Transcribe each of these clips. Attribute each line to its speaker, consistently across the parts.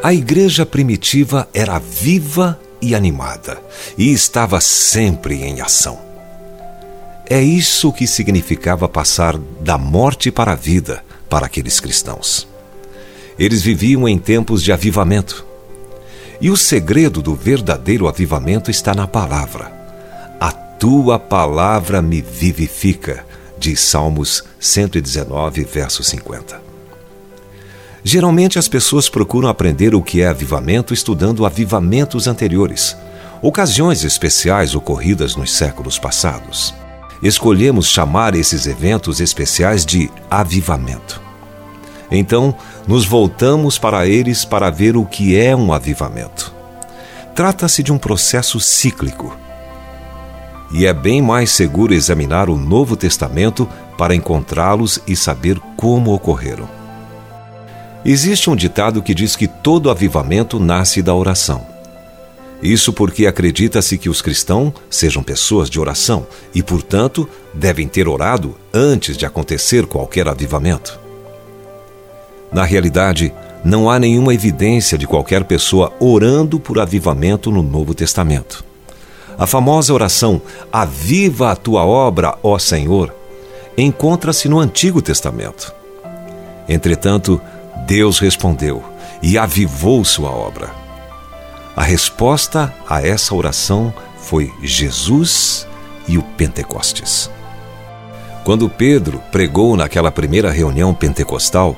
Speaker 1: A igreja primitiva era viva e animada e estava sempre em ação. É isso que significava passar da morte para a vida para aqueles cristãos. Eles viviam em tempos de avivamento. E o segredo do verdadeiro avivamento está na palavra. A tua palavra me vivifica, diz Salmos 119, verso 50. Geralmente as pessoas procuram aprender o que é avivamento estudando avivamentos anteriores, ocasiões especiais ocorridas nos séculos passados. Escolhemos chamar esses eventos especiais de avivamento. Então, nos voltamos para eles para ver o que é um avivamento. Trata-se de um processo cíclico. E é bem mais seguro examinar o Novo Testamento para encontrá-los e saber como ocorreram. Existe um ditado que diz que todo avivamento nasce da oração. Isso porque acredita-se que os cristãos sejam pessoas de oração e, portanto, devem ter orado antes de acontecer qualquer avivamento. Na realidade, não há nenhuma evidência de qualquer pessoa orando por avivamento no Novo Testamento. A famosa oração Aviva a tua obra, ó Senhor, encontra-se no Antigo Testamento. Entretanto, Deus respondeu e avivou sua obra. A resposta a essa oração foi Jesus e o Pentecostes. Quando Pedro pregou naquela primeira reunião pentecostal,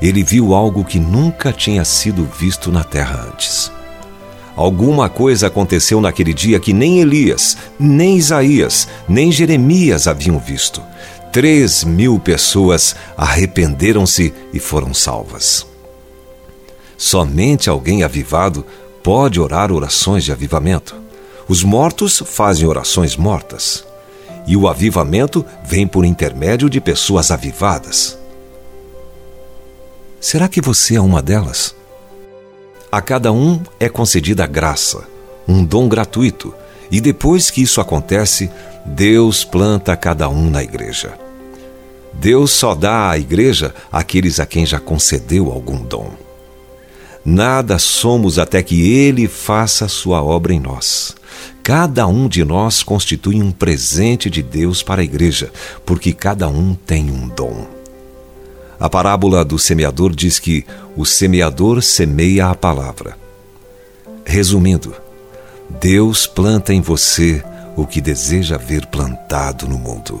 Speaker 1: ele viu algo que nunca tinha sido visto na terra antes. Alguma coisa aconteceu naquele dia que nem Elias, nem Isaías, nem Jeremias haviam visto. Três mil pessoas arrependeram-se e foram salvas. Somente alguém avivado pode orar orações de avivamento. Os mortos fazem orações mortas. E o avivamento vem por intermédio de pessoas avivadas. Será que você é uma delas? A cada um é concedida graça, um dom gratuito, e depois que isso acontece, Deus planta cada um na igreja. Deus só dá à igreja aqueles a quem já concedeu algum dom. Nada somos até que Ele faça sua obra em nós. Cada um de nós constitui um presente de Deus para a igreja, porque cada um tem um dom. A parábola do semeador diz que o semeador semeia a palavra. Resumindo, Deus planta em você o que deseja ver plantado no mundo.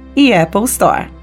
Speaker 2: e Apple Store.